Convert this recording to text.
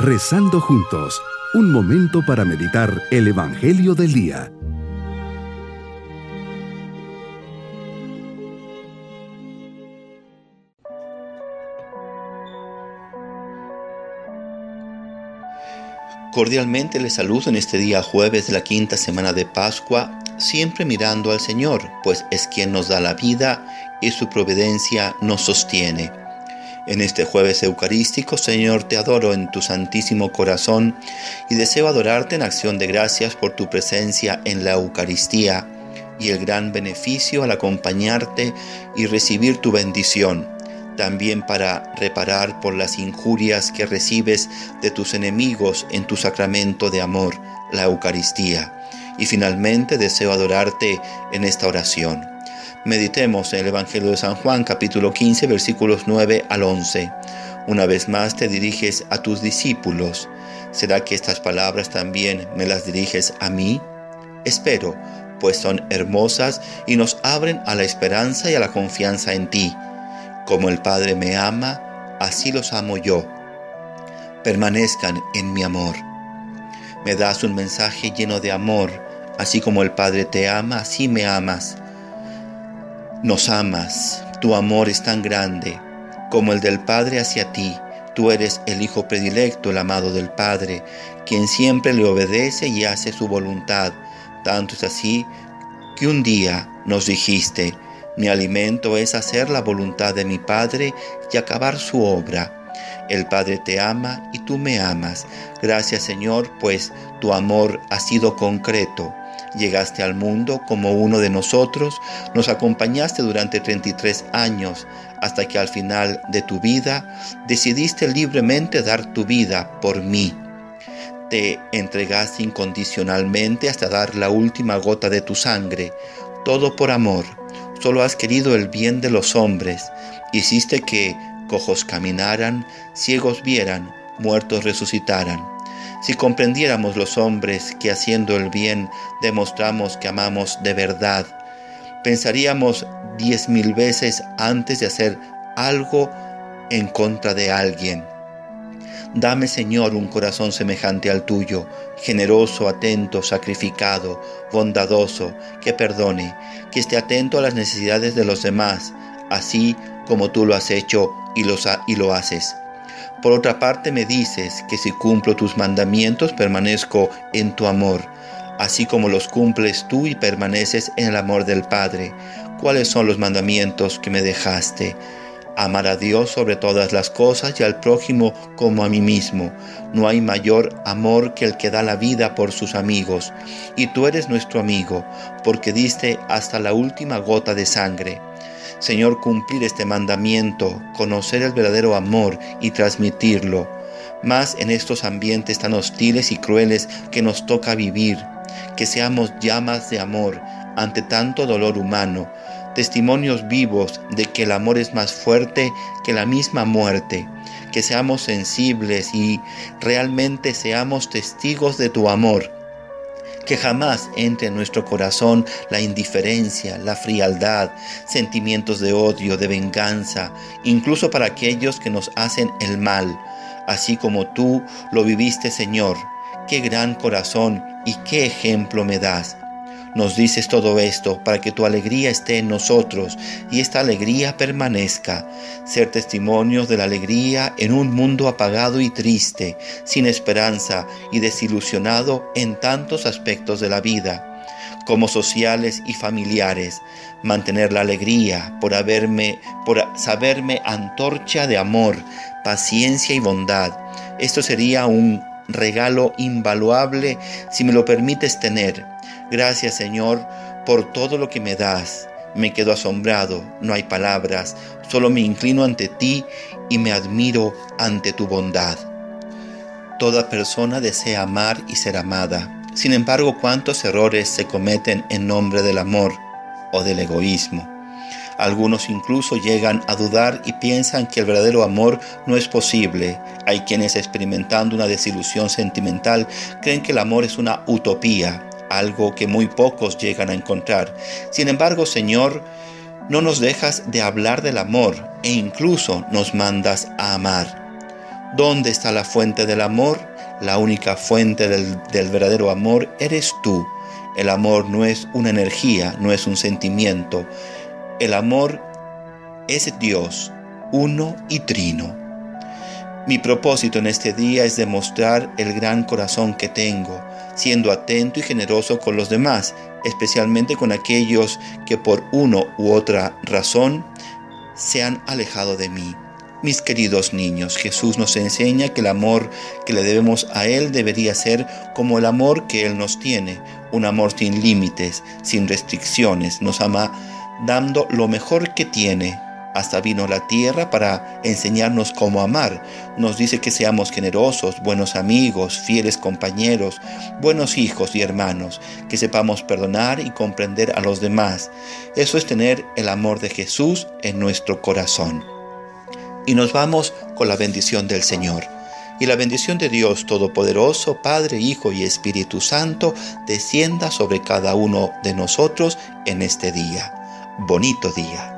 Rezando juntos, un momento para meditar el Evangelio del Día. Cordialmente les saludo en este día jueves de la quinta semana de Pascua, siempre mirando al Señor, pues es quien nos da la vida y su providencia nos sostiene. En este jueves eucarístico, Señor, te adoro en tu santísimo corazón y deseo adorarte en acción de gracias por tu presencia en la Eucaristía y el gran beneficio al acompañarte y recibir tu bendición también para reparar por las injurias que recibes de tus enemigos en tu sacramento de amor, la Eucaristía. Y finalmente deseo adorarte en esta oración. Meditemos en el Evangelio de San Juan capítulo 15 versículos 9 al 11. Una vez más te diriges a tus discípulos. ¿Será que estas palabras también me las diriges a mí? Espero, pues son hermosas y nos abren a la esperanza y a la confianza en ti como el Padre me ama, así los amo yo. Permanezcan en mi amor. Me das un mensaje lleno de amor, así como el Padre te ama, así me amas. Nos amas, tu amor es tan grande como el del Padre hacia ti. Tú eres el Hijo predilecto, el amado del Padre, quien siempre le obedece y hace su voluntad. Tanto es así que un día nos dijiste, mi alimento es hacer la voluntad de mi Padre y acabar su obra. El Padre te ama y tú me amas. Gracias Señor, pues tu amor ha sido concreto. Llegaste al mundo como uno de nosotros, nos acompañaste durante 33 años, hasta que al final de tu vida decidiste libremente dar tu vida por mí. Te entregaste incondicionalmente hasta dar la última gota de tu sangre, todo por amor solo has querido el bien de los hombres, hiciste que cojos caminaran, ciegos vieran, muertos resucitaran. Si comprendiéramos los hombres que haciendo el bien demostramos que amamos de verdad, pensaríamos diez mil veces antes de hacer algo en contra de alguien. Dame, Señor, un corazón semejante al tuyo, generoso, atento, sacrificado, bondadoso, que perdone, que esté atento a las necesidades de los demás, así como tú lo has hecho y, y lo haces. Por otra parte me dices que si cumplo tus mandamientos permanezco en tu amor, así como los cumples tú y permaneces en el amor del Padre. ¿Cuáles son los mandamientos que me dejaste? amar a Dios sobre todas las cosas y al prójimo como a mí mismo. No hay mayor amor que el que da la vida por sus amigos. Y tú eres nuestro amigo, porque diste hasta la última gota de sangre. Señor, cumplir este mandamiento, conocer el verdadero amor y transmitirlo, más en estos ambientes tan hostiles y crueles que nos toca vivir, que seamos llamas de amor ante tanto dolor humano, testimonios vivos de que el amor es más fuerte que la misma muerte, que seamos sensibles y realmente seamos testigos de tu amor, que jamás entre en nuestro corazón la indiferencia, la frialdad, sentimientos de odio, de venganza, incluso para aquellos que nos hacen el mal, así como tú lo viviste, Señor. Qué gran corazón y qué ejemplo me das. Nos dices todo esto para que tu alegría esté en nosotros y esta alegría permanezca. Ser testimonios de la alegría en un mundo apagado y triste, sin esperanza y desilusionado en tantos aspectos de la vida como sociales y familiares, mantener la alegría por haberme, por saberme antorcha de amor, paciencia y bondad. Esto sería un regalo invaluable si me lo permites tener Gracias Señor por todo lo que me das. Me quedo asombrado, no hay palabras, solo me inclino ante ti y me admiro ante tu bondad. Toda persona desea amar y ser amada. Sin embargo, cuántos errores se cometen en nombre del amor o del egoísmo. Algunos incluso llegan a dudar y piensan que el verdadero amor no es posible. Hay quienes experimentando una desilusión sentimental creen que el amor es una utopía algo que muy pocos llegan a encontrar. Sin embargo, Señor, no nos dejas de hablar del amor e incluso nos mandas a amar. ¿Dónde está la fuente del amor? La única fuente del, verdadero amor eres tú. El amor no es una energía, no es un sentimiento. El amor es Dios, uno y trino. Mi propósito en este día es demostrar el gran corazón que tengo, siendo atento y generoso con los demás, especialmente con aquellos que por uno u otra razón se han alejado de mí. Mis queridos niños, Jesús nos enseña que el amor que le debemos a Él debería ser como el amor que Él nos tiene, un amor sin límites, sin restricciones, nos ama dando lo mejor que tiene, hasta vino la tierra para enseñarnos cómo amar. Nos dice que seamos generosos, buenos amigos, fieles compañeros, buenos hijos y hermanos, que sepamos perdonar y comprender a los demás. Eso es tener el amor de Jesús en nuestro corazón. Y nos vamos con la bendición del Señor. Y la bendición de Dios Todopoderoso, Padre, Hijo y Espíritu Santo, descienda sobre cada uno de nosotros en este día. Bonito día.